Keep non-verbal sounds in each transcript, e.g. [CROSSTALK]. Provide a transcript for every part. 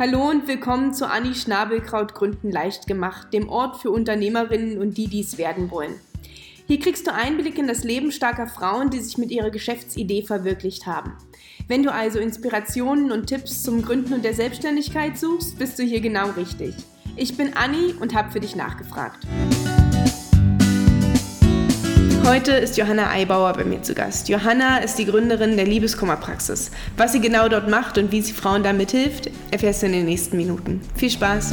Hallo und willkommen zu Anni Schnabelkraut Gründen leicht gemacht, dem Ort für Unternehmerinnen und die, die es werden wollen. Hier kriegst du Einblick in das Leben starker Frauen, die sich mit ihrer Geschäftsidee verwirklicht haben. Wenn du also Inspirationen und Tipps zum Gründen und der Selbstständigkeit suchst, bist du hier genau richtig. Ich bin Anni und habe für dich nachgefragt. Heute ist Johanna Eibauer bei mir zu Gast. Johanna ist die Gründerin der Liebeskummerpraxis. Was sie genau dort macht und wie sie Frauen damit hilft, erfährst du in den nächsten Minuten. Viel Spaß!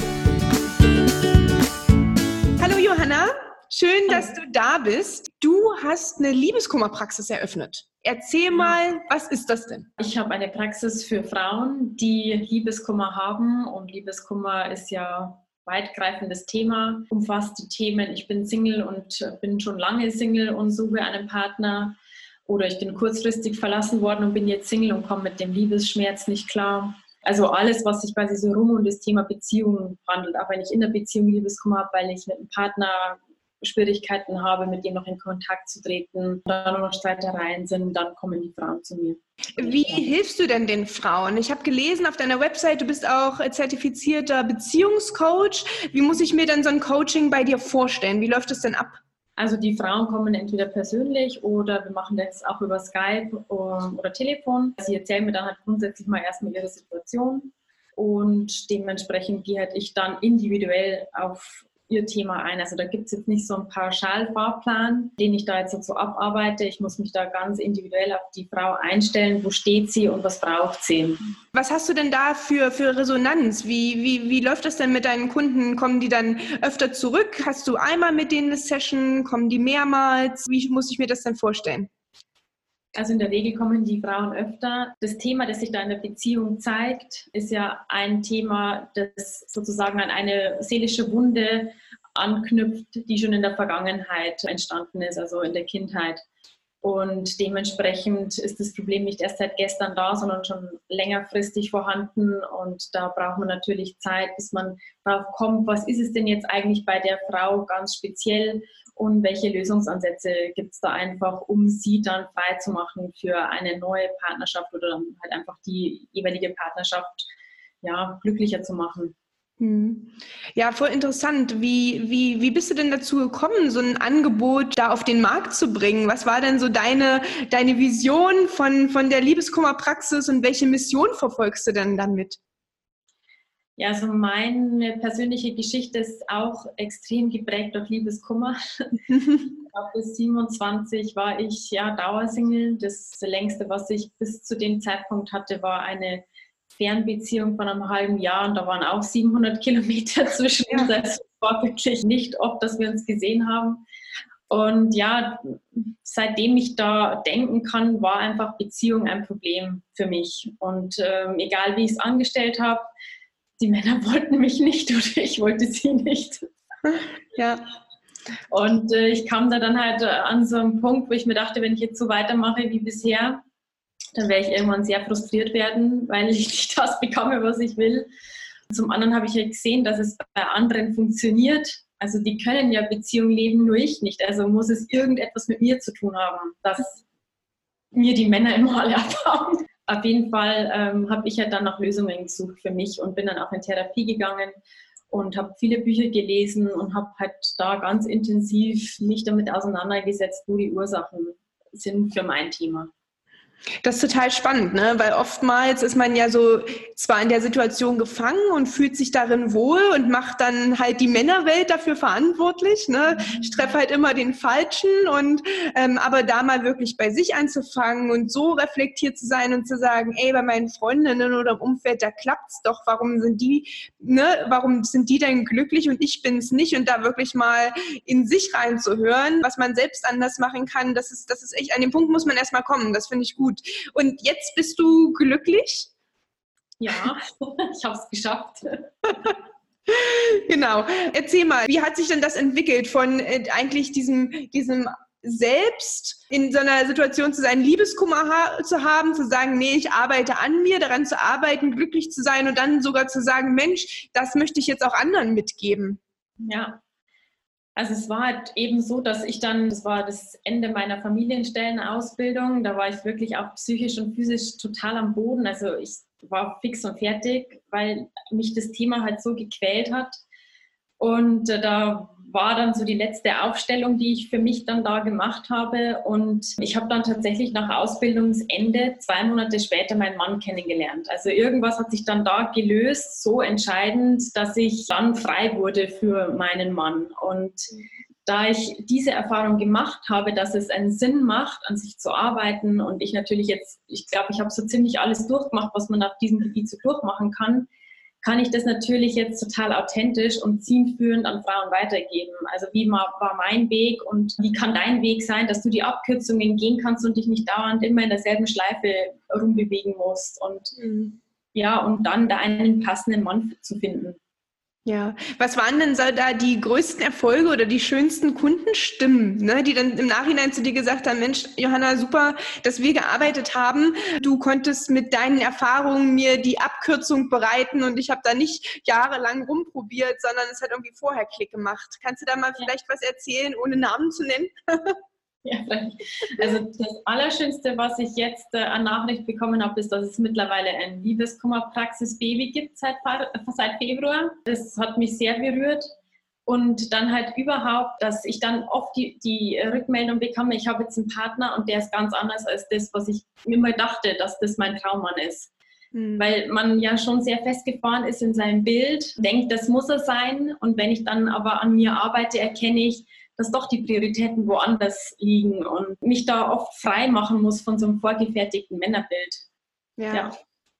Hallo Johanna, schön, dass du da bist. Du hast eine Liebeskummerpraxis eröffnet. Erzähl mal, was ist das denn? Ich habe eine Praxis für Frauen, die Liebeskummer haben und Liebeskummer ist ja weitgreifendes Thema, umfasst die Themen, ich bin Single und bin schon lange Single und suche einen Partner oder ich bin kurzfristig verlassen worden und bin jetzt Single und komme mit dem Liebesschmerz nicht klar. Also alles, was sich quasi so rum um das Thema Beziehungen handelt, auch wenn ich in der Beziehung Liebeskummer habe, weil ich mit einem Partner Schwierigkeiten habe, mit dem noch in Kontakt zu treten, da nur noch Streitereien sind, dann kommen die Frauen zu mir. Wie hilfst du denn den Frauen? Ich habe gelesen auf deiner Website, du bist auch zertifizierter Beziehungscoach. Wie muss ich mir denn so ein Coaching bei dir vorstellen? Wie läuft es denn ab? Also die Frauen kommen entweder persönlich oder wir machen das auch über Skype oder Telefon. Sie erzählen mir dann halt grundsätzlich mal erstmal ihre Situation und dementsprechend gehe halt ich dann individuell auf ihr Thema ein. Also da gibt es jetzt nicht so einen Pauschalfahrplan, den ich da jetzt so abarbeite. Ich muss mich da ganz individuell auf die Frau einstellen. Wo steht sie und was braucht sie? Was hast du denn da für, für Resonanz? Wie, wie, wie läuft das denn mit deinen Kunden? Kommen die dann öfter zurück? Hast du einmal mit denen eine Session? Kommen die mehrmals? Wie muss ich mir das denn vorstellen? Also in der Regel kommen die Frauen öfter. Das Thema, das sich da in der Beziehung zeigt, ist ja ein Thema, das sozusagen an eine seelische Wunde anknüpft, die schon in der Vergangenheit entstanden ist, also in der Kindheit. Und dementsprechend ist das Problem nicht erst seit gestern da, sondern schon längerfristig vorhanden. Und da braucht man natürlich Zeit, bis man darauf kommt, was ist es denn jetzt eigentlich bei der Frau ganz speziell und welche Lösungsansätze gibt es da einfach, um sie dann frei zu machen für eine neue Partnerschaft oder dann halt einfach die jeweilige Partnerschaft ja, glücklicher zu machen. Hm. Ja, voll interessant. Wie, wie, wie bist du denn dazu gekommen, so ein Angebot da auf den Markt zu bringen? Was war denn so deine, deine Vision von, von der Liebeskummerpraxis und welche Mission verfolgst du denn damit? Ja, also meine persönliche Geschichte ist auch extrem geprägt durch Liebeskummer. [LAUGHS] bis 27 war ich ja Dauersingle. Das längste, was ich bis zu dem Zeitpunkt hatte, war eine Fernbeziehung von einem halben Jahr und da waren auch 700 Kilometer [LAUGHS] zwischen uns. Ja. Es war wirklich nicht oft, dass wir uns gesehen haben. Und ja, seitdem ich da denken kann, war einfach Beziehung ein Problem für mich. Und ähm, egal wie ich es angestellt habe, die Männer [LAUGHS] wollten mich nicht oder ich wollte sie nicht. Ja. Und äh, ich kam da dann halt äh, an so einen Punkt, wo ich mir dachte, wenn ich jetzt so weitermache wie bisher, dann werde ich irgendwann sehr frustriert werden, weil ich [LAUGHS] nicht das bekomme, was ich will. Zum anderen habe ich ja gesehen, dass es bei anderen funktioniert. Also die können ja Beziehungen leben, nur ich nicht. Also muss es irgendetwas mit mir zu tun haben, dass mir die Männer immer alle abhauen auf jeden Fall ähm, habe ich ja dann nach Lösungen gesucht für mich und bin dann auch in Therapie gegangen und habe viele Bücher gelesen und habe halt da ganz intensiv mich damit auseinandergesetzt, wo die Ursachen sind für mein Thema. Das ist total spannend, ne? weil oftmals ist man ja so zwar in der Situation gefangen und fühlt sich darin wohl und macht dann halt die Männerwelt dafür verantwortlich. Ne? Ich treffe halt immer den Falschen und ähm, aber da mal wirklich bei sich anzufangen und so reflektiert zu sein und zu sagen, ey, bei meinen Freundinnen oder im Umfeld, da klappt's doch, warum sind die, ne, warum sind die denn glücklich und ich bin's nicht und da wirklich mal in sich reinzuhören, was man selbst anders machen kann, das ist, das ist echt, an dem Punkt muss man erstmal kommen, das finde ich gut gut. Und jetzt bist du glücklich? Ja, [LAUGHS] ich habe es geschafft. [LAUGHS] genau. Erzähl mal, wie hat sich denn das entwickelt von äh, eigentlich diesem, diesem selbst in so einer Situation zu sein, Liebeskummer ha zu haben, zu sagen, nee, ich arbeite an mir, daran zu arbeiten, glücklich zu sein und dann sogar zu sagen, Mensch, das möchte ich jetzt auch anderen mitgeben. Ja, Also es war halt eben so, dass ich dann, das war das Ende meiner Familienstellenausbildung, da war ich wirklich auch psychisch und physisch total am Boden. Also ich war fix und fertig, weil mich das Thema halt so gequält hat. Und äh, da war dann so die letzte Aufstellung, die ich für mich dann da gemacht habe. Und ich habe dann tatsächlich nach Ausbildungsende zwei Monate später meinen Mann kennengelernt. Also irgendwas hat sich dann da gelöst, so entscheidend, dass ich dann frei wurde für meinen Mann. Und da ich diese Erfahrung gemacht habe, dass es einen Sinn macht, an sich zu arbeiten und ich natürlich jetzt, ich glaube, ich habe so ziemlich alles durchgemacht, was man auf diesem Gebiet so durchmachen kann, kann ich das natürlich jetzt total authentisch und zielführend an Frauen weitergeben. Also wie war mein Weg und wie kann dein Weg sein, dass du die Abkürzungen gehen kannst und dich nicht dauernd immer in derselben Schleife rumbewegen musst und mhm. ja, und dann da einen passenden Mann zu finden. Ja, was waren denn so da die größten Erfolge oder die schönsten Kundenstimmen, ne, die dann im Nachhinein zu dir gesagt haben, Mensch, Johanna, super, dass wir gearbeitet haben. Du konntest mit deinen Erfahrungen mir die Abkürzung bereiten und ich habe da nicht jahrelang rumprobiert, sondern es hat irgendwie vorher Klick gemacht. Kannst du da mal vielleicht was erzählen, ohne Namen zu nennen? [LAUGHS] Ja, also das Allerschönste, was ich jetzt äh, an Nachricht bekommen habe, ist, dass es mittlerweile ein Liebeskummerpraxis-Baby gibt seit, seit Februar. Das hat mich sehr berührt. Und dann halt überhaupt, dass ich dann oft die, die Rückmeldung bekomme, ich habe jetzt einen Partner und der ist ganz anders als das, was ich mir mal dachte, dass das mein Traummann ist. Mhm. Weil man ja schon sehr festgefahren ist in seinem Bild, denkt, das muss er sein. Und wenn ich dann aber an mir arbeite, erkenne ich, dass doch die Prioritäten woanders liegen und mich da oft frei machen muss von so einem vorgefertigten Männerbild. ja. ja.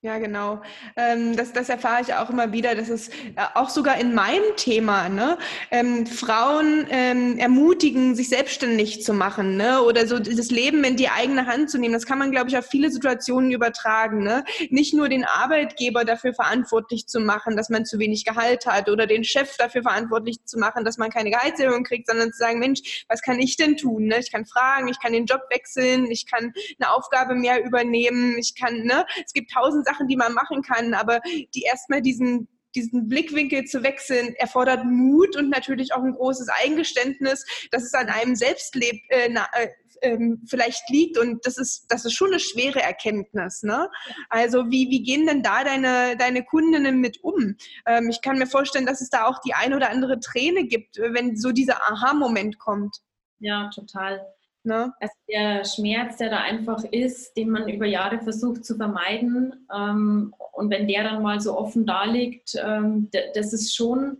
Ja, genau. Ähm, das, das erfahre ich auch immer wieder. Das ist äh, auch sogar in meinem Thema. Ne? Ähm, Frauen ähm, ermutigen, sich selbstständig zu machen ne? oder so das Leben in die eigene Hand zu nehmen. Das kann man, glaube ich, auf viele Situationen übertragen. Ne? Nicht nur den Arbeitgeber dafür verantwortlich zu machen, dass man zu wenig Gehalt hat oder den Chef dafür verantwortlich zu machen, dass man keine Gehaltserhöhung kriegt, sondern zu sagen, Mensch, was kann ich denn tun? Ne? Ich kann fragen, ich kann den Job wechseln, ich kann eine Aufgabe mehr übernehmen, ich kann, ne? es gibt tausend Sachen, die man machen kann, aber die erstmal diesen diesen Blickwinkel zu wechseln, erfordert Mut und natürlich auch ein großes Eingeständnis, dass es an einem selbst äh, na, äh, ähm, vielleicht liegt und das ist, das ist schon eine schwere Erkenntnis. Ne? Also wie, wie gehen denn da deine, deine Kundinnen mit um? Ähm, ich kann mir vorstellen, dass es da auch die ein oder andere Träne gibt, wenn so dieser Aha-Moment kommt. Ja, total. Ne? Also der Schmerz, der da einfach ist, den man über Jahre versucht zu vermeiden. Ähm, und wenn der dann mal so offen da liegt, ähm, das ist schon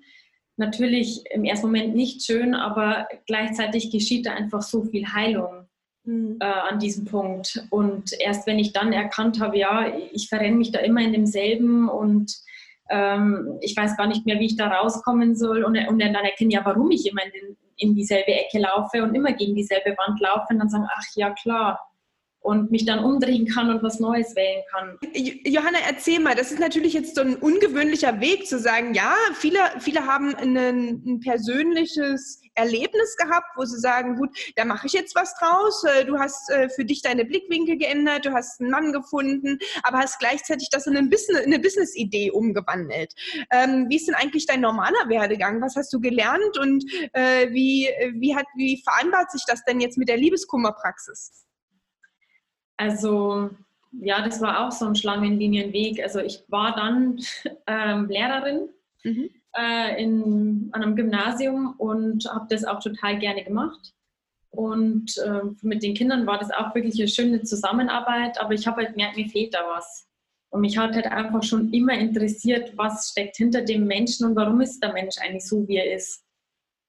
natürlich im ersten Moment nicht schön, aber gleichzeitig geschieht da einfach so viel Heilung mhm. äh, an diesem Punkt. Und erst wenn ich dann erkannt habe, ja, ich verrenne mich da immer in demselben und ähm, ich weiß gar nicht mehr, wie ich da rauskommen soll und, und dann erkenne, ja, warum ich immer in den in dieselbe Ecke laufe und immer gegen dieselbe Wand laufe und dann sagen, ach ja klar, und mich dann umdrehen kann und was Neues wählen kann. Johanna, erzähl mal, das ist natürlich jetzt so ein ungewöhnlicher Weg zu sagen, ja, viele, viele haben ein, ein persönliches Erlebnis gehabt, wo sie sagen, gut, da mache ich jetzt was draus, äh, du hast äh, für dich deine Blickwinkel geändert, du hast einen Mann gefunden, aber hast gleichzeitig das in eine Business-Idee Business umgewandelt. Ähm, wie ist denn eigentlich dein normaler Werdegang? Was hast du gelernt und äh, wie, wie, hat, wie vereinbart sich das denn jetzt mit der Liebeskummerpraxis? Also ja, das war auch so ein Schlangenlinienweg. Also ich war dann [LAUGHS] ähm, Lehrerin mhm. äh, in, an einem Gymnasium und habe das auch total gerne gemacht. Und äh, mit den Kindern war das auch wirklich eine schöne Zusammenarbeit, aber ich habe halt gemerkt, mir fehlt da was. Und mich hat halt einfach schon immer interessiert, was steckt hinter dem Menschen und warum ist der Mensch eigentlich so, wie er ist.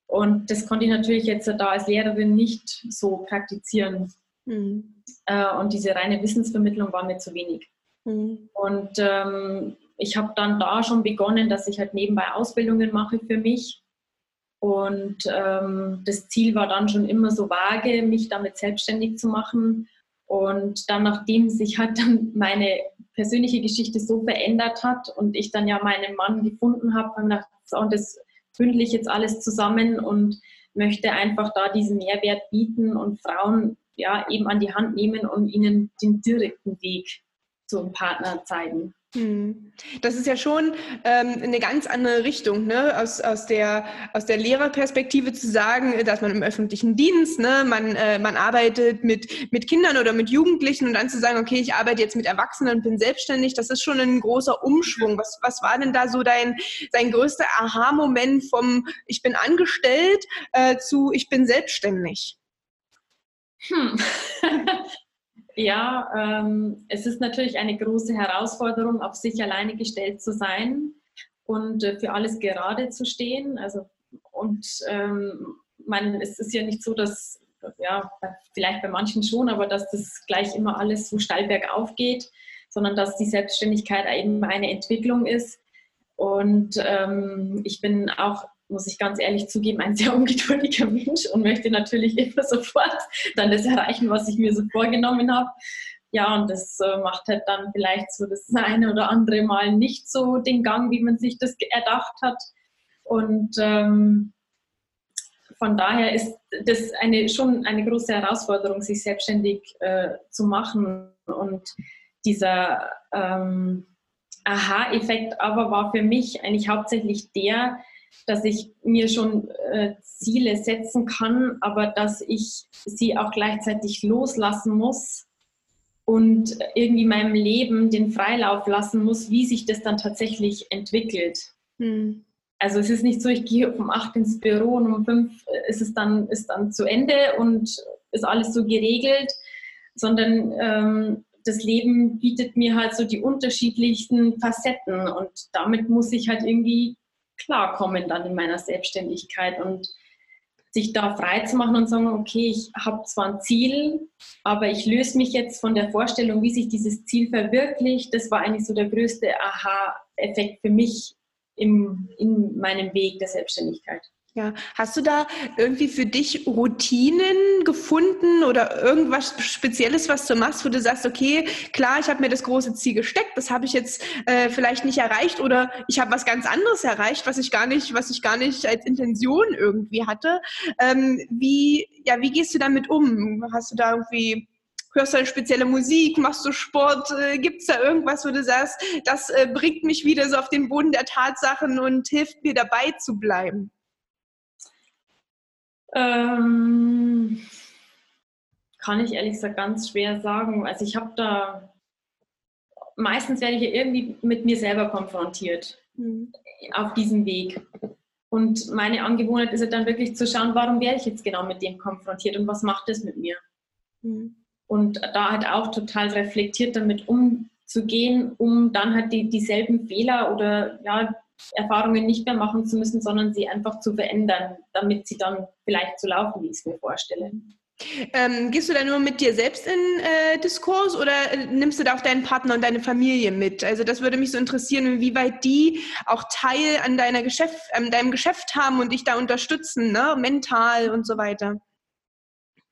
Und das konnte ich natürlich jetzt da als Lehrerin nicht so praktizieren. Mhm. Äh, und diese reine Wissensvermittlung war mir zu wenig. Mhm. Und ähm, ich habe dann da schon begonnen, dass ich halt nebenbei Ausbildungen mache für mich. Und ähm, das Ziel war dann schon immer so vage, mich damit selbstständig zu machen. Und dann, nachdem sich halt dann meine persönliche Geschichte so verändert hat und ich dann ja meinen Mann gefunden habe, habe ich gedacht, so, und das bündel ich jetzt alles zusammen und möchte einfach da diesen Mehrwert bieten und Frauen ja, eben an die Hand nehmen und ihnen den direkten Weg zum Partner zeigen. Hm. Das ist ja schon ähm, eine ganz andere Richtung, ne? aus, aus, der, aus der Lehrerperspektive zu sagen, dass man im öffentlichen Dienst, ne? man, äh, man arbeitet mit, mit Kindern oder mit Jugendlichen und dann zu sagen, okay, ich arbeite jetzt mit Erwachsenen und bin selbstständig, das ist schon ein großer Umschwung. Was, was war denn da so dein, dein größter Aha-Moment vom Ich bin angestellt äh, zu Ich bin selbstständig? Hm. [LAUGHS] Ja, ähm, es ist natürlich eine große Herausforderung, auf sich alleine gestellt zu sein und äh, für alles gerade zu stehen. Also, und ähm, man, es ist ja nicht so, dass, ja, vielleicht bei manchen schon, aber dass das gleich immer alles so steil bergauf geht, sondern dass die Selbstständigkeit eben eine Entwicklung ist. Und ähm, ich bin auch muss ich ganz ehrlich zugeben, ein sehr [LAUGHS] ungeduldiger Mensch und möchte natürlich immer sofort dann das erreichen, was ich mir so vorgenommen habe. Ja, und das äh, macht halt dann vielleicht so das eine oder andere Mal nicht so den Gang, wie man sich das erdacht hat. Und ähm, von daher ist das eine, schon eine große Herausforderung, sich selbstständig äh, zu machen. Und dieser ähm, Aha-Effekt aber war für mich eigentlich hauptsächlich der, dass ich mir schon äh, Ziele setzen kann, aber dass ich sie auch gleichzeitig loslassen muss und irgendwie meinem Leben den Freilauf lassen muss, wie sich das dann tatsächlich entwickelt. Hm. Also es ist nicht so, ich gehe um acht ins Büro und um fünf ist es dann, ist dann zu Ende und ist alles so geregelt, sondern ähm, das Leben bietet mir halt so die unterschiedlichsten Facetten und damit muss ich halt irgendwie klarkommen dann in meiner Selbstständigkeit und sich da frei zu machen und sagen, okay, ich habe zwar ein Ziel, aber ich löse mich jetzt von der Vorstellung, wie sich dieses Ziel verwirklicht. Das war eigentlich so der größte Aha-Effekt für mich im, in meinem Weg der Selbstständigkeit. Ja, hast du da irgendwie für dich Routinen gefunden oder irgendwas Spezielles, was du machst, wo du sagst, okay, klar, ich habe mir das große Ziel gesteckt, das habe ich jetzt äh, vielleicht nicht erreicht oder ich habe was ganz anderes erreicht, was ich gar nicht, was ich gar nicht als Intention irgendwie hatte. Ähm, wie, ja, wie gehst du damit um? Hast du da irgendwie hörst du eine spezielle Musik, machst du Sport, äh, gibt es da irgendwas, wo du sagst, das äh, bringt mich wieder so auf den Boden der Tatsachen und hilft mir dabei zu bleiben? Ähm, kann ich ehrlich gesagt ganz schwer sagen. Also ich habe da, meistens werde ich ja irgendwie mit mir selber konfrontiert mhm. auf diesem Weg. Und meine Angewohnheit ist ja dann wirklich zu schauen, warum werde ich jetzt genau mit dem konfrontiert und was macht das mit mir? Mhm. Und da halt auch total reflektiert damit umzugehen, um dann halt die, dieselben Fehler oder ja, Erfahrungen nicht mehr machen zu müssen, sondern sie einfach zu verändern, damit sie dann vielleicht so laufen, wie ich es mir vorstelle. Ähm, gehst du da nur mit dir selbst in äh, Diskurs oder äh, nimmst du da auch deinen Partner und deine Familie mit? Also das würde mich so interessieren, inwieweit die auch Teil an deiner Geschäft, an deinem Geschäft haben und dich da unterstützen, ne? mental und so weiter.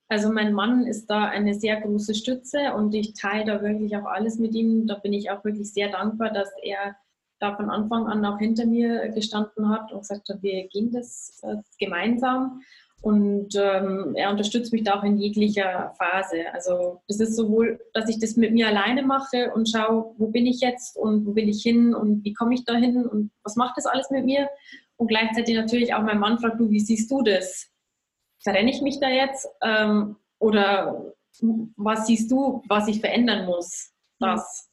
Also mein Mann ist da eine sehr große Stütze und ich teile da wirklich auch alles mit ihm. Da bin ich auch wirklich sehr dankbar, dass er da von Anfang an auch hinter mir gestanden hat und gesagt hat, wir gehen das äh, gemeinsam. Und ähm, er unterstützt mich da auch in jeglicher Phase. Also das ist sowohl, dass ich das mit mir alleine mache und schaue, wo bin ich jetzt und wo will ich hin und wie komme ich da hin und was macht das alles mit mir. Und gleichzeitig natürlich auch mein Mann fragt, du, wie siehst du das? Verrenne ich mich da jetzt? Ähm, oder was siehst du, was ich verändern muss? Das.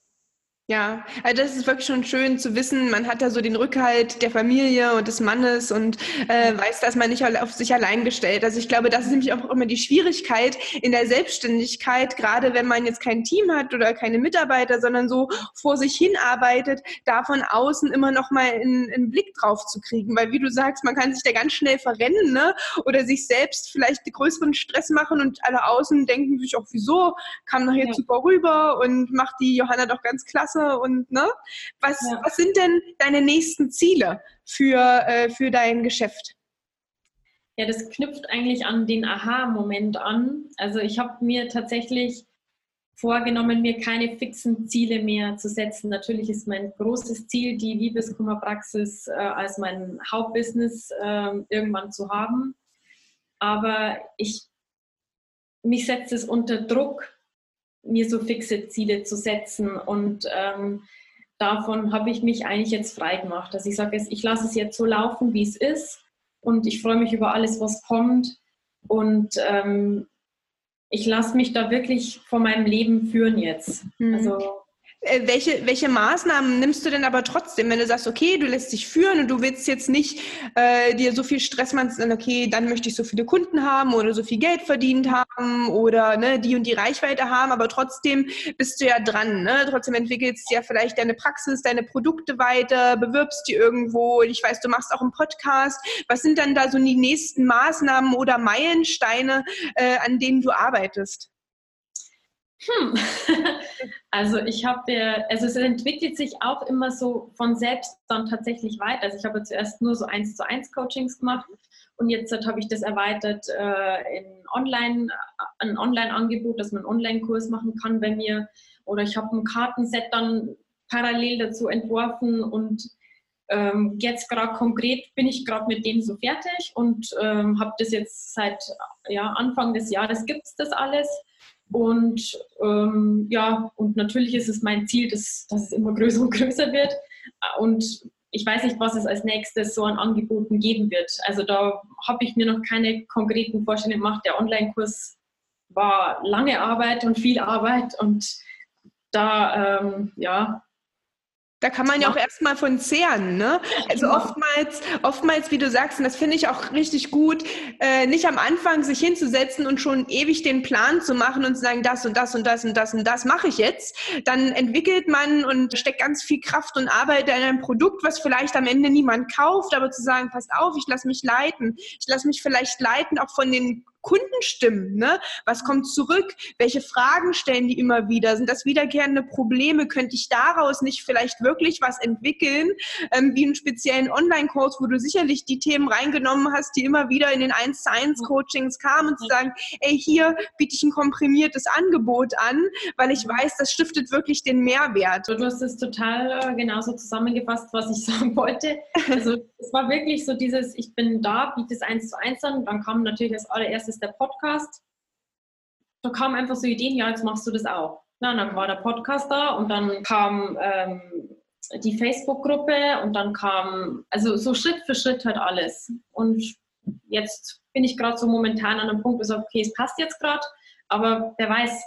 Ja, also das ist wirklich schon schön zu wissen, man hat da so den Rückhalt der Familie und des Mannes und äh, weiß, dass man nicht auf sich allein gestellt. Also ich glaube, das ist nämlich auch immer die Schwierigkeit in der Selbstständigkeit, gerade wenn man jetzt kein Team hat oder keine Mitarbeiter, sondern so vor sich hin arbeitet, da von außen immer noch mal einen, einen Blick drauf zu kriegen. Weil wie du sagst, man kann sich da ganz schnell verrennen ne? oder sich selbst vielleicht größeren Stress machen und alle außen denken sich auch, wieso, kam doch jetzt ja. super rüber und macht die Johanna doch ganz klasse Und ne? Was, ja. was sind denn deine nächsten Ziele für, äh, für dein Geschäft? Ja, das knüpft eigentlich an den Aha-Moment an. Also ich habe mir tatsächlich vorgenommen, mir keine fixen Ziele mehr zu setzen. Natürlich ist mein großes Ziel, die Liebeskummerpraxis äh, als mein Hauptbusiness äh, irgendwann zu haben. Aber ich, mich setzt es unter Druck, mir so fixe Ziele zu setzen. Und ähm, davon habe ich mich eigentlich jetzt frei gemacht. Dass ich sage, ich lasse es jetzt so laufen, wie es ist und ich freue mich über alles, was kommt. Und ähm, ich lasse mich da wirklich von meinem Leben führen jetzt. Mhm. Also welche, welche Maßnahmen nimmst du denn aber trotzdem, wenn du sagst, okay, du lässt dich führen und du willst jetzt nicht äh, dir so viel Stress machen, dann okay, dann möchte ich so viele Kunden haben oder so viel Geld verdient haben oder ne, die und die Reichweite haben, aber trotzdem bist du ja dran. Ne? Trotzdem entwickelst du ja vielleicht deine Praxis, deine Produkte weiter, bewirbst die irgendwo. Ich weiß, du machst auch einen Podcast. Was sind dann da so die nächsten Maßnahmen oder Meilensteine, äh, an denen du arbeitest? Hm. [LAUGHS] Also ich habe, also es entwickelt sich auch immer so von selbst dann tatsächlich weiter. Also ich habe zuerst nur so eins zu eins Coachings gemacht und jetzt habe ich das erweitert äh, in Online, ein Online-Angebot, dass man einen Online-Kurs machen kann bei mir. Oder ich habe ein Kartenset dann parallel dazu entworfen und ähm, jetzt gerade konkret bin ich gerade mit dem so fertig und ähm, habe das jetzt seit ja, Anfang des Jahres gibt es das alles und ähm, ja, und natürlich ist es mein Ziel, dass, dass es immer [LAUGHS] größer und größer wird. Und ich weiß nicht, was es als nächstes so an Angeboten geben wird. Also da habe ich mir noch keine konkreten Vorstellungen gemacht. Der Online-Kurs war lange Arbeit und viel Arbeit und da ähm, ja, da kann man ja auch erstmal von zehren. Ne? Also genau. oftmals, oftmals, wie du sagst, und das finde ich auch richtig gut, äh, nicht am Anfang sich hinzusetzen und schon ewig den Plan zu machen und zu sagen, das und das und das und das und das mache ich jetzt. Dann entwickelt man und steckt ganz viel Kraft und Arbeit in ein Produkt, was vielleicht am Ende niemand kauft, aber zu sagen, passt auf, ich lasse mich leiten. Ich lasse mich vielleicht leiten auch von den Kundenstimmen. Ne? Was kommt zurück? Welche Fragen stellen die immer wieder? Sind das wiederkehrende Probleme? Könnte ich daraus nicht vielleicht wirklich was entwickeln, ähm, wie einen speziellen Online-Kurs, wo du sicherlich die Themen reingenommen hast, die immer wieder in den 1 zu 1 Coachings kamen und zu sagen, ey, hier biete ich ein komprimiertes Angebot an, weil ich weiß, das stiftet wirklich den Mehrwert. Du hast es total äh, genauso zusammengefasst, was ich [LAUGHS] sagen wollte. Also es war wirklich so dieses, ich bin da, biete es 1 zu 1 an, dann kam natürlich als allererstes ist der Podcast. Da kamen einfach so Ideen, ja, jetzt machst du das auch. Na, dann war der Podcast da und dann kam ähm, die Facebook-Gruppe und dann kam, also so Schritt für Schritt halt alles. Und jetzt bin ich gerade so momentan an einem Punkt, wo ich sage, okay, es passt jetzt gerade, aber wer weiß,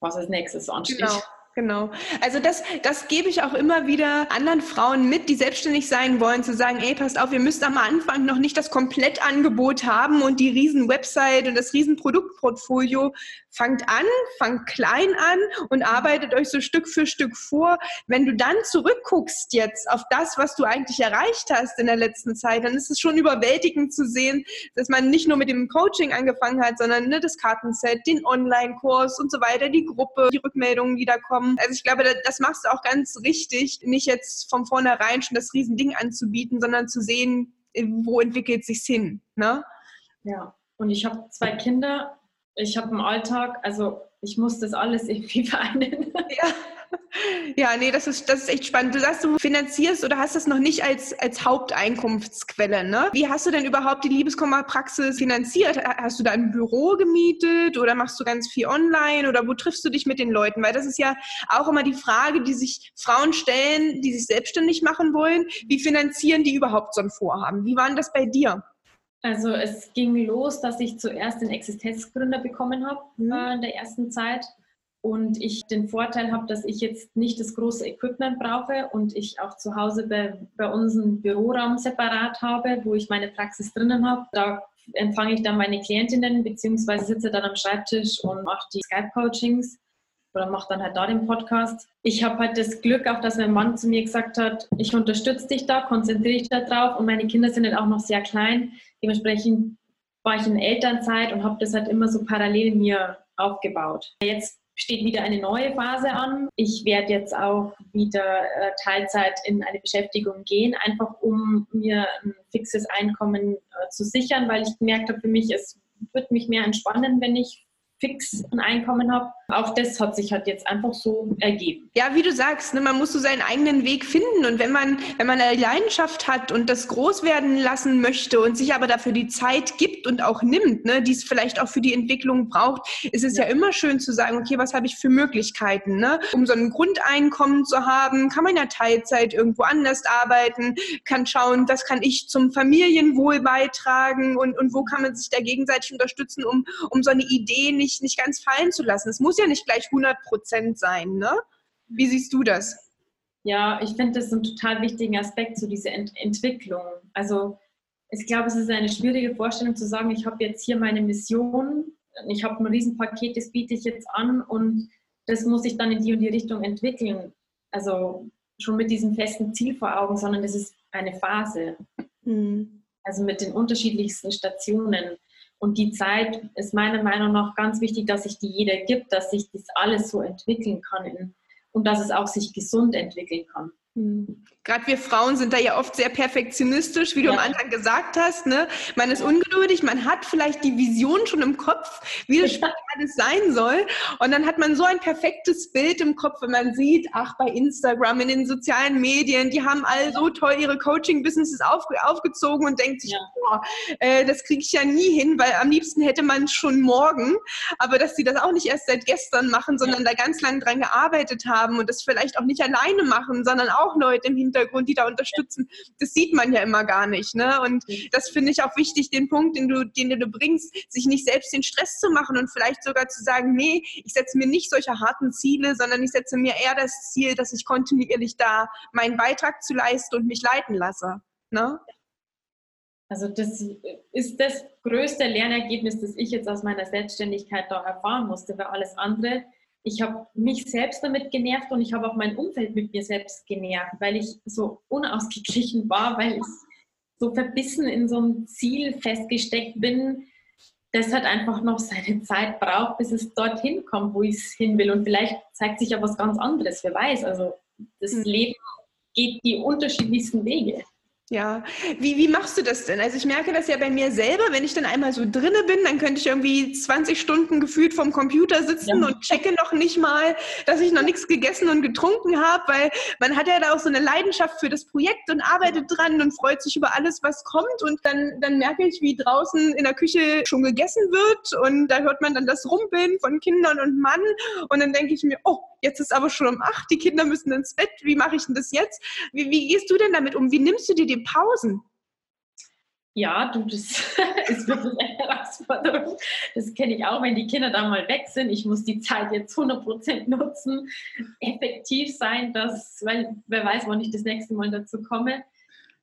was als nächstes ansteht. Genau. Genau. Also das, das gebe ich auch immer wieder anderen Frauen mit, die selbstständig sein wollen, zu sagen, ey, passt auf, ihr müsst am Anfang noch nicht das Komplettangebot haben und die riesen Website und das riesen Produktportfolio fangt an, fangt klein an und arbeitet euch so Stück für Stück vor. Wenn du dann zurückguckst jetzt auf das, was du eigentlich erreicht hast in der letzten Zeit, dann ist es schon überwältigend zu sehen, dass man nicht nur mit dem Coaching angefangen hat, sondern ne, das Kartenset, den Online-Kurs und so weiter, die Gruppe, die Rückmeldungen, die da kommen. Also ich glaube, das machst du auch ganz richtig, nicht jetzt von vornherein schon das Riesending anzubieten, sondern zu sehen, wo entwickelt sich's hin. Ne? Ja, und ich habe zwei Kinder ich habe im Alltag, also ich muss das alles [LAUGHS] irgendwie vereinen. Ja. Ja, nee, das ist, das ist echt spannend. Du sagst, du finanzierst oder hast das noch nicht als, als Haupteinkunftsquelle, ne? Wie hast du denn überhaupt die Liebeskummerpraxis finanziert? Hast du da ein Büro gemietet oder machst du ganz viel online oder wo triffst du dich mit den Leuten? Weil das ist ja auch immer die Frage, die sich Frauen stellen, die sich selbstständig machen wollen. Wie finanzieren die überhaupt so ein Vorhaben? Wie war denn das bei dir? Also es ging los, dass ich zuerst den Existenzgründer bekommen habe mhm. äh, in der ersten Zeit und ich den Vorteil habe, dass ich jetzt nicht das große Equipment brauche und ich auch zu Hause bei, bei uns einen Büroraum separat habe, wo ich meine Praxis drinnen habe. Da empfange ich dann meine Klientinnen beziehungsweise sitze dann am Schreibtisch und mache die Skype-Coachings oder mache dann halt da den Podcast. Ich habe halt das Glück auch, dass mein Mann zu mir gesagt hat, ich unterstütze dich da, konzentriere dich da drauf und meine Kinder sind halt auch noch sehr klein. Dementsprechend war ich in Elternzeit und habe das halt immer so parallel mir aufgebaut. Jetzt steht wieder eine neue Phase an. Ich werde jetzt auch wieder äh, Teilzeit in eine Beschäftigung gehen, einfach um mir ein fixes Einkommen äh, zu sichern, weil ich gemerkt habe, für mich, es wird mich mehr entspannen, wenn ich fix ein Einkommen habe. Auch das hat sich halt jetzt einfach so ergeben. Ja, wie du sagst, ne, man muss so seinen eigenen Weg finden. Und wenn man, wenn man eine Leidenschaft hat und das groß werden lassen möchte und sich aber dafür die Zeit gibt und auch nimmt, ne, die es vielleicht auch für die Entwicklung braucht, ist es ja, ja immer schön zu sagen, okay, was habe ich für Möglichkeiten? Ne? Um so ein Grundeinkommen zu haben, kann man ja Teilzeit irgendwo anders arbeiten, kann schauen, was kann ich zum Familienwohl beitragen und, und wo kann man sich da gegenseitig unterstützen, um, um so eine Idee nicht nicht, nicht ganz fallen zu lassen. Es muss ja nicht gleich 100 Prozent sein. Ne? Wie siehst du das? Ja, ich finde das einen total wichtigen Aspekt, so diese Ent Entwicklung. Also ich glaube, es ist eine schwierige Vorstellung zu sagen, ich habe jetzt hier meine Mission, ich habe ein Riesenpaket, das biete ich jetzt an und das muss ich dann in die und die Richtung entwickeln. Also schon mit diesem festen Ziel vor Augen, sondern das ist eine Phase. Mhm. Also mit den unterschiedlichsten Stationen. Und die Zeit ist meiner Meinung nach ganz wichtig, dass sich die jeder gibt, dass sich das alles so entwickeln kann und dass es auch sich gesund entwickeln kann. Mhm. Gerade wir Frauen sind da ja oft sehr perfektionistisch, wie du ja. am Anfang gesagt hast. Ne? Man ist ungeduldig, man hat vielleicht die Vision schon im Kopf, wie das Spiel alles sein soll. Und dann hat man so ein perfektes Bild im Kopf, wenn man sieht, ach, bei Instagram, in den sozialen Medien, die haben all so toll ihre Coaching-Businesses auf, aufgezogen und denkt sich, ja. boah, äh, das kriege ich ja nie hin, weil am liebsten hätte man es schon morgen. Aber dass sie das auch nicht erst seit gestern machen, sondern ja. da ganz lange dran gearbeitet haben und das vielleicht auch nicht alleine machen, sondern auch Leute im Hintergrund, die da unterstützen. Das sieht man ja immer gar nicht. Ne? Und das finde ich auch wichtig, den Punkt, den du, den du bringst, sich nicht selbst den Stress zu machen und vielleicht sogar zu sagen, nee, ich setze mir nicht solche harten Ziele, sondern ich setze mir eher das Ziel, dass ich kontinuierlich da meinen Beitrag zu leisten und mich leiten lasse. Ne? Also das ist das größte Lernergebnis, das ich jetzt aus meiner Selbstständigkeit da erfahren musste, weil alles andere ich habe mich selbst damit genervt und ich habe auch mein Umfeld mit mir selbst genervt, weil ich so unausgeglichen war, weil ich so verbissen in so einem Ziel festgesteckt bin, das hat einfach noch seine Zeit braucht, bis es dorthin kommt, wo ich es hin will. Und vielleicht zeigt sich ja was ganz anderes, wer weiß. Also das mhm. Leben geht die unterschiedlichsten Wege. Ja, wie, wie machst du das denn? Also ich merke das ja bei mir selber, wenn ich dann einmal so drinne bin, dann könnte ich irgendwie 20 Stunden gefühlt vom Computer sitzen ja. und checke noch nicht mal, dass ich noch nichts gegessen und getrunken habe, weil man hat ja da auch so eine Leidenschaft für das Projekt und arbeitet dran und freut sich über alles, was kommt. Und dann, dann merke ich, wie draußen in der Küche schon gegessen wird. Und da hört man dann das Rumpeln von Kindern und Mann. Und dann denke ich mir, oh, jetzt ist aber schon um acht, die Kinder müssen ins Bett, wie mache ich denn das jetzt? Wie, wie gehst du denn damit um? Wie nimmst du dir die Pausen? Ja, du, das [LAUGHS] ist wirklich eine Herausforderung. Das kenne ich auch, wenn die Kinder da mal weg sind. Ich muss die Zeit jetzt 100% nutzen, effektiv sein, dass, weil wer weiß, wann ich das nächste Mal dazu komme.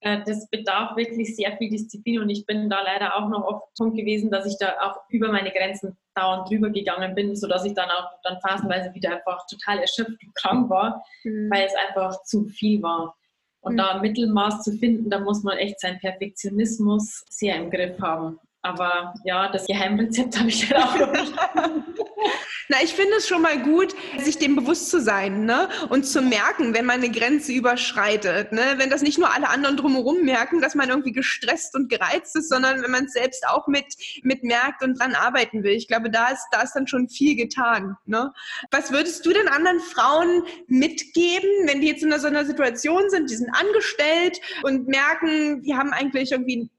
Äh, das bedarf wirklich sehr viel Disziplin und ich bin da leider auch noch oft Punkt gewesen, dass ich da auch über meine Grenzen dauernd drüber gegangen bin, sodass ich dann auch dann phasenweise wieder einfach total erschöpft und krank war, mhm. weil es einfach zu viel war. Und mhm. da ein Mittelmaß zu finden, da muss man echt seinen Perfektionismus sehr im Griff haben. Aber ja, das Geheimrezept habe ich ja auch noch nicht. [LAUGHS] Na, ich finde es schon mal gut, sich dem bewusst zu sein ne? und zu merken, wenn man eine Grenze überschreitet. Ne? Wenn das nicht nur alle anderen drumherum merken, dass man irgendwie gestresst und gereizt ist, sondern wenn man es selbst auch mit, mit merkt und dran arbeiten will. Ich glaube, da ist, da ist dann schon viel getan. Ne? Was würdest du denn anderen Frauen mitgeben, wenn die jetzt in so einer Situation sind, die sind angestellt und merken, die haben eigentlich irgendwie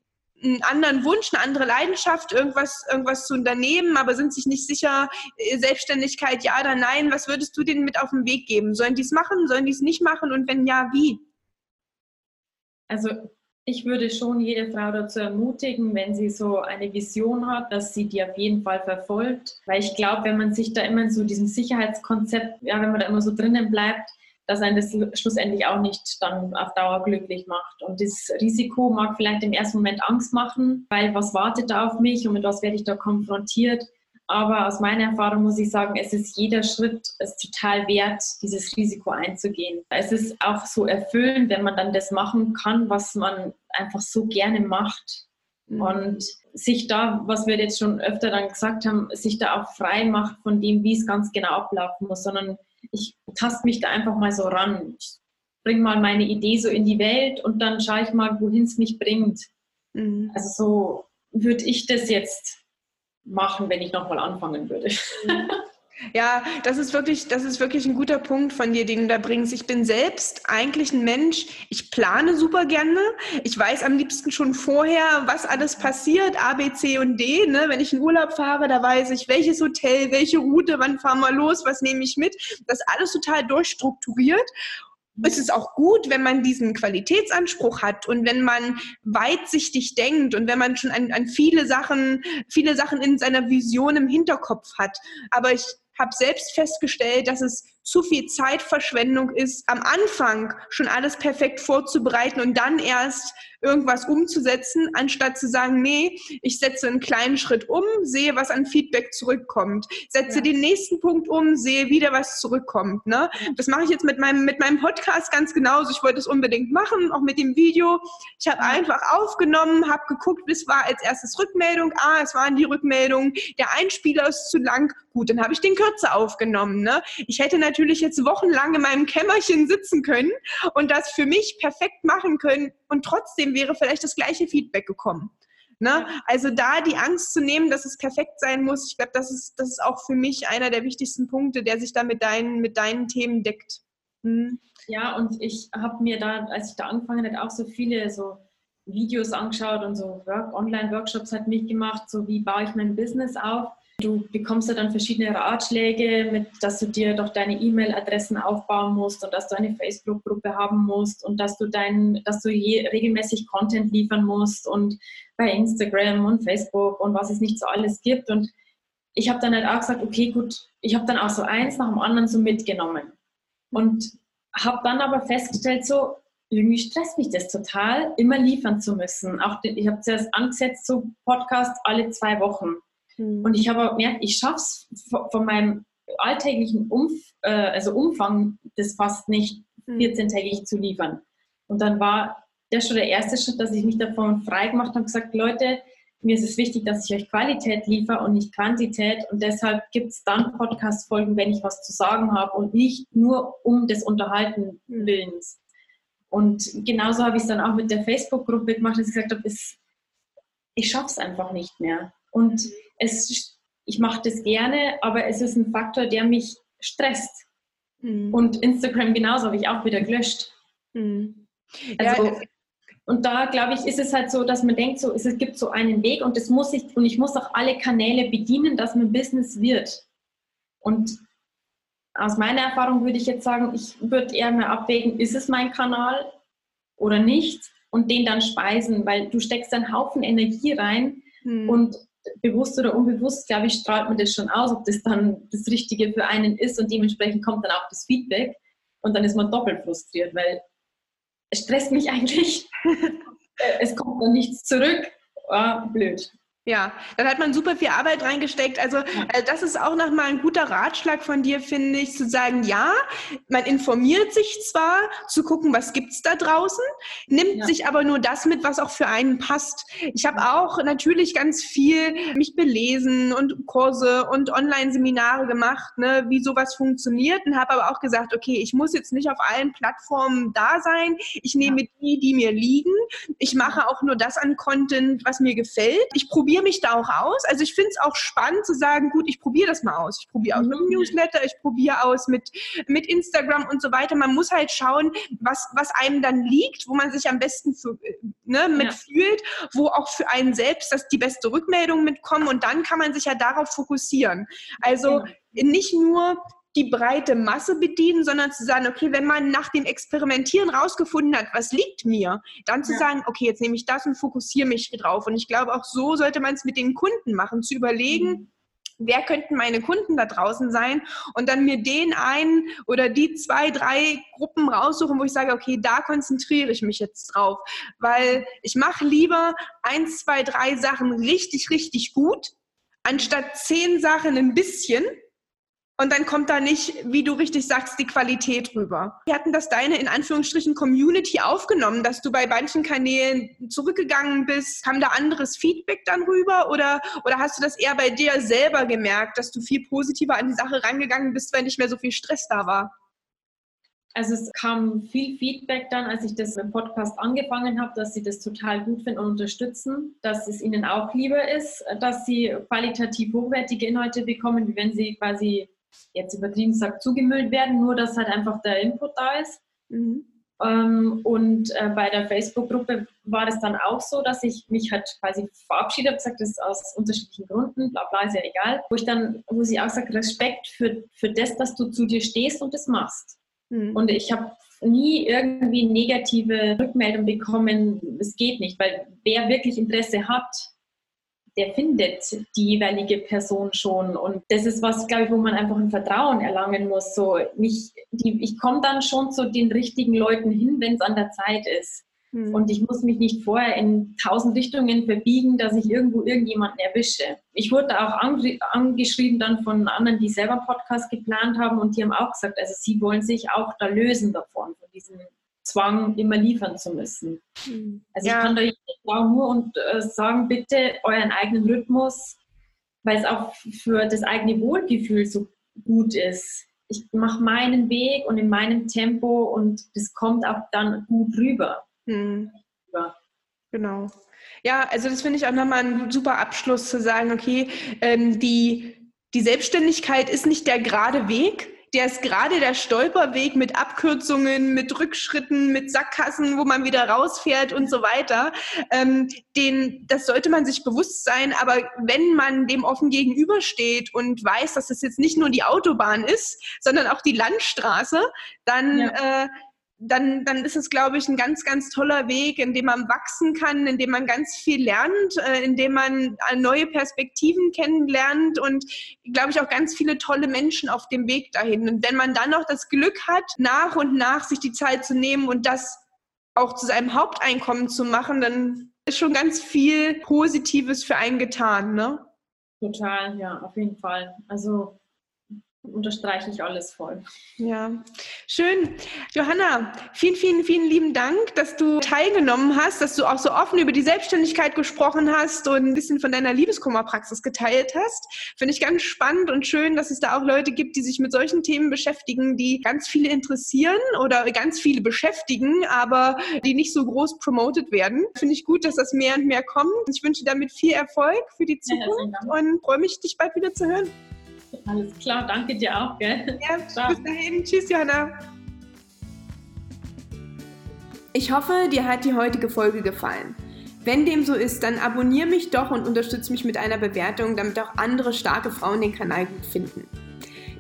einen anderen Wunsch, eine andere Leidenschaft, irgendwas, irgendwas zu unternehmen, aber sind sich nicht sicher, äh, Selbstständigkeit ja oder nein. Was würdest du denen mit auf den Weg geben? Sollen die es machen? Sollen die es nicht machen? Und wenn ja, wie? Also ich würde schon jede Frau dazu ermutigen, wenn sie so eine Vision hat, dass sie die auf jeden Fall verfolgt. Weil ich glaube, wenn man sich da immer in so diesem Sicherheitskonzept, ja, wenn man da immer so drinnen bleibt, dass einen das schlussendlich auch nicht dann auf Dauer glücklich macht. Und das Risiko mag vielleicht im ersten Moment Angst machen, weil was wartet da auf mich und mit was werde ich da konfrontiert. Aber aus meiner Erfahrung muss ich sagen, es ist jeder Schritt es total wert, dieses Risiko einzugehen. Es ist auch so erfüllend, wenn man dann das machen kann, was man einfach so gerne macht. Mhm. Und sich da, was wir jetzt schon öfter dann gesagt haben, sich da auch frei macht von dem, wie es ganz genau ablaufen muss, sondern ich taste mich da einfach mal so ran. Ich bringe mal meine Idee so in die Welt und dann schaue ich mal, wohin es mich bringt. Mhm. Also so würde ich das jetzt machen, wenn ich nochmal anfangen würde. Mhm. [LAUGHS] Ja, das ist wirklich, das ist wirklich ein guter Punkt von dir, den du da bringst. Ich bin selbst eigentlich ein Mensch, ich plane super gerne. Ich weiß am liebsten schon vorher, was alles passiert, A, B, C und D. Ne? Wenn ich in Urlaub fahre, da weiß ich, welches Hotel, welche Route, wann fahren wir los, was nehme ich mit. Das ist alles total durchstrukturiert es ist auch gut, wenn man diesen Qualitätsanspruch hat und wenn man weitsichtig denkt und wenn man schon an, an viele Sachen, viele Sachen in seiner Vision im Hinterkopf hat. Aber ich habe selbst festgestellt, dass es zu viel Zeitverschwendung ist, am Anfang schon alles perfekt vorzubereiten und dann erst irgendwas umzusetzen, anstatt zu sagen, nee, ich setze einen kleinen Schritt um, sehe, was an Feedback zurückkommt, setze ja. den nächsten Punkt um, sehe wieder, was zurückkommt. Ne? Das mache ich jetzt mit meinem, mit meinem Podcast ganz genauso. Ich wollte es unbedingt machen, auch mit dem Video. Ich habe einfach aufgenommen, habe geguckt, was war als erstes Rückmeldung. Ah, es waren die Rückmeldungen, der Einspieler ist zu lang. Gut, dann habe ich den kürzer aufgenommen. Ne? Ich hätte natürlich jetzt wochenlang in meinem Kämmerchen sitzen können und das für mich perfekt machen können und trotzdem wäre vielleicht das gleiche Feedback gekommen. Ne? Also da die Angst zu nehmen, dass es perfekt sein muss, ich glaube, das ist, das ist auch für mich einer der wichtigsten Punkte, der sich da mit deinen, mit deinen Themen deckt. Hm. Ja, und ich habe mir da, als ich da angefangen habe, auch so viele so Videos angeschaut und so Work, Online-Workshops hat mich gemacht, so wie baue ich mein Business auf. Du bekommst ja dann verschiedene Ratschläge, mit, dass du dir doch deine E-Mail-Adressen aufbauen musst und dass du eine Facebook-Gruppe haben musst und dass du dein, dass du je, regelmäßig Content liefern musst und bei Instagram und Facebook und was es nicht so alles gibt. Und ich habe dann halt auch gesagt, okay, gut, ich habe dann auch so eins nach dem anderen so mitgenommen und habe dann aber festgestellt, so irgendwie stresst mich das total, immer liefern zu müssen. Auch ich habe zuerst angesetzt, so Podcast alle zwei Wochen. Mhm. Und ich habe gemerkt, ich schaffe es von meinem alltäglichen Umf äh, also Umfang das fast nicht 14-tägig mhm. zu liefern. Und dann war das schon der erste Schritt, dass ich mich davon frei gemacht habe und gesagt, Leute, mir ist es wichtig, dass ich euch Qualität liefere und nicht Quantität. Und deshalb gibt es dann Podcast-Folgen, wenn ich was zu sagen habe und nicht nur um des Unterhalten mhm. Willens. Und genauso habe ich es dann auch mit der Facebook-Gruppe gemacht, dass ich gesagt habe, ich schaffe es einfach nicht mehr. Und es, ich mache das gerne, aber es ist ein Faktor, der mich stresst. Mhm. Und Instagram genauso habe ich auch wieder gelöscht. Mhm. Also, ja, und da glaube ich, ist es halt so, dass man denkt, so, es gibt so einen Weg und das muss ich, und ich muss auch alle Kanäle bedienen, dass mein Business wird. Und aus meiner Erfahrung würde ich jetzt sagen, ich würde eher mal abwägen, ist es mein Kanal oder nicht und den dann speisen, weil du steckst einen Haufen Energie rein hm. und bewusst oder unbewusst, glaube ich, strahlt man das schon aus, ob das dann das Richtige für einen ist und dementsprechend kommt dann auch das Feedback und dann ist man doppelt frustriert, weil es stresst mich [LAUGHS] eigentlich. [LAUGHS] es kommt dann nichts zurück. Oh, blöd. Ja, dann hat man super viel Arbeit reingesteckt. Also äh, das ist auch nochmal ein guter Ratschlag von dir, finde ich, zu sagen, ja, man informiert sich zwar, zu gucken, was gibt's da draußen, nimmt ja. sich aber nur das mit, was auch für einen passt. Ich habe auch natürlich ganz viel mich belesen und Kurse und Online-Seminare gemacht, ne, wie sowas funktioniert und habe aber auch gesagt, okay, ich muss jetzt nicht auf allen Plattformen da sein. Ich nehme die, die mir liegen. Ich mache auch nur das an Content, was mir gefällt. Ich probiere probiere mich da auch aus. Also ich finde es auch spannend zu sagen, gut, ich probiere das mal aus. Ich probiere aus mit dem mhm. Newsletter, ich probiere aus mit, mit Instagram und so weiter. Man muss halt schauen, was, was einem dann liegt, wo man sich am besten für, ne, mitfühlt, ja. wo auch für einen selbst das die beste Rückmeldung mitkommen und dann kann man sich ja darauf fokussieren. Also ja. nicht nur die breite Masse bedienen, sondern zu sagen, okay, wenn man nach dem Experimentieren rausgefunden hat, was liegt mir, dann zu ja. sagen, okay, jetzt nehme ich das und fokussiere mich drauf. Und ich glaube, auch so sollte man es mit den Kunden machen, zu überlegen, mhm wer könnten meine Kunden da draußen sein und dann mir den einen oder die zwei, drei Gruppen raussuchen, wo ich sage, okay, da konzentriere ich mich jetzt drauf, weil ich mache lieber eins, zwei, drei Sachen richtig, richtig gut, anstatt zehn Sachen ein bisschen und dann kommt da nicht, wie du richtig sagst, die Qualität rüber. Wir hatten das deine in Anführungsstrichen Community aufgenommen, dass du bei manchen Kanälen zurückgegangen bist. Kam da anderes Feedback dann rüber oder, oder hast du das eher bei dir selber gemerkt, dass du viel positiver an die Sache rangegangen bist, weil nicht mehr so viel Stress da war? Also es kam viel Feedback dann, als ich das im Podcast angefangen habe, dass sie das total gut finden und unterstützen, dass es ihnen auch lieber ist, dass sie qualitativ hochwertige Inhalte bekommen, wie wenn sie quasi jetzt übertrieben gesagt zugemüllt werden, nur dass halt einfach der Input da ist. Mhm. Ähm, und äh, bei der Facebook-Gruppe war es dann auch so, dass ich mich halt quasi verabschiedet habe, gesagt, das ist aus unterschiedlichen Gründen, bla bla, ist ja egal. Wo ich dann, wo sie auch sagt, Respekt für, für das, dass du zu dir stehst und das machst. Mhm. Und ich habe nie irgendwie negative Rückmeldung bekommen, es geht nicht, weil wer wirklich Interesse hat, der findet die jeweilige Person schon. Und das ist was, glaube ich, wo man einfach ein Vertrauen erlangen muss. So nicht, die, ich komme dann schon zu den richtigen Leuten hin, wenn es an der Zeit ist. Mhm. Und ich muss mich nicht vorher in tausend Richtungen verbiegen, dass ich irgendwo irgendjemanden erwische. Ich wurde auch angeschrieben dann von anderen, die selber Podcast geplant haben und die haben auch gesagt, also sie wollen sich auch da lösen davon, von diesem Zwang, immer liefern zu müssen. Mhm. Also ja. ich kann euch auch nur und, äh, sagen, bitte euren eigenen Rhythmus, weil es auch für das eigene Wohlgefühl so gut ist. Ich mache meinen Weg und in meinem Tempo und das kommt auch dann gut rüber. Mhm. Ja. Genau. Ja, also das finde ich auch nochmal ein super Abschluss zu sagen, okay, ähm, die, die Selbstständigkeit ist nicht der gerade Weg, der ist gerade der Stolperweg mit Abkürzungen, mit Rückschritten, mit Sackkassen, wo man wieder rausfährt und so weiter. Ähm, den, das sollte man sich bewusst sein. Aber wenn man dem offen gegenübersteht und weiß, dass das jetzt nicht nur die Autobahn ist, sondern auch die Landstraße, dann ja. äh, dann, dann ist es, glaube ich, ein ganz, ganz toller Weg, in dem man wachsen kann, in dem man ganz viel lernt, äh, in dem man äh, neue Perspektiven kennenlernt und, glaube ich, auch ganz viele tolle Menschen auf dem Weg dahin. Und wenn man dann noch das Glück hat, nach und nach sich die Zeit zu nehmen und das auch zu seinem Haupteinkommen zu machen, dann ist schon ganz viel Positives für einen getan, ne? Total, ja, auf jeden Fall. Also unterstreiche ich alles voll. Ja, schön. Johanna, vielen, vielen, vielen lieben Dank, dass du teilgenommen hast, dass du auch so offen über die Selbstständigkeit gesprochen hast und ein bisschen von deiner Liebeskummerpraxis geteilt hast. Finde ich ganz spannend und schön, dass es da auch Leute gibt, die sich mit solchen Themen beschäftigen, die ganz viele interessieren oder ganz viele beschäftigen, aber die nicht so groß promoted werden. Finde ich gut, dass das mehr und mehr kommt. Ich wünsche damit viel Erfolg für die Zukunft ja, und freue mich, dich bald wieder zu hören. Alles klar, danke dir auch. Gell? Ja, [LAUGHS] Ciao. bis dahin. Tschüss, Johanna. Ich hoffe, dir hat die heutige Folge gefallen. Wenn dem so ist, dann abonniere mich doch und unterstütze mich mit einer Bewertung, damit auch andere starke Frauen den Kanal gut finden.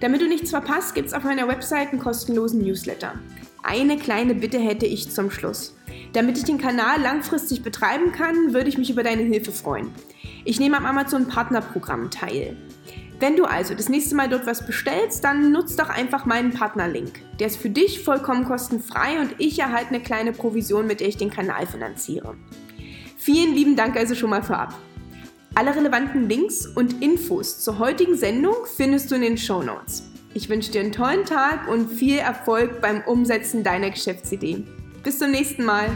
Damit du nichts verpasst, gibt es auf meiner Website einen kostenlosen Newsletter. Eine kleine Bitte hätte ich zum Schluss. Damit ich den Kanal langfristig betreiben kann, würde ich mich über deine Hilfe freuen. Ich nehme am Amazon Partnerprogramm teil. Wenn du also das nächste Mal dort was bestellst, dann nutzt doch einfach meinen Partnerlink. Der ist für dich vollkommen kostenfrei und ich erhalte eine kleine Provision, mit der ich den Kanal finanziere. Vielen lieben Dank also schon mal vorab. Alle relevanten Links und Infos zur heutigen Sendung findest du in den Show Notes. Ich wünsche dir einen tollen Tag und viel Erfolg beim Umsetzen deiner Geschäftsidee. Bis zum nächsten Mal.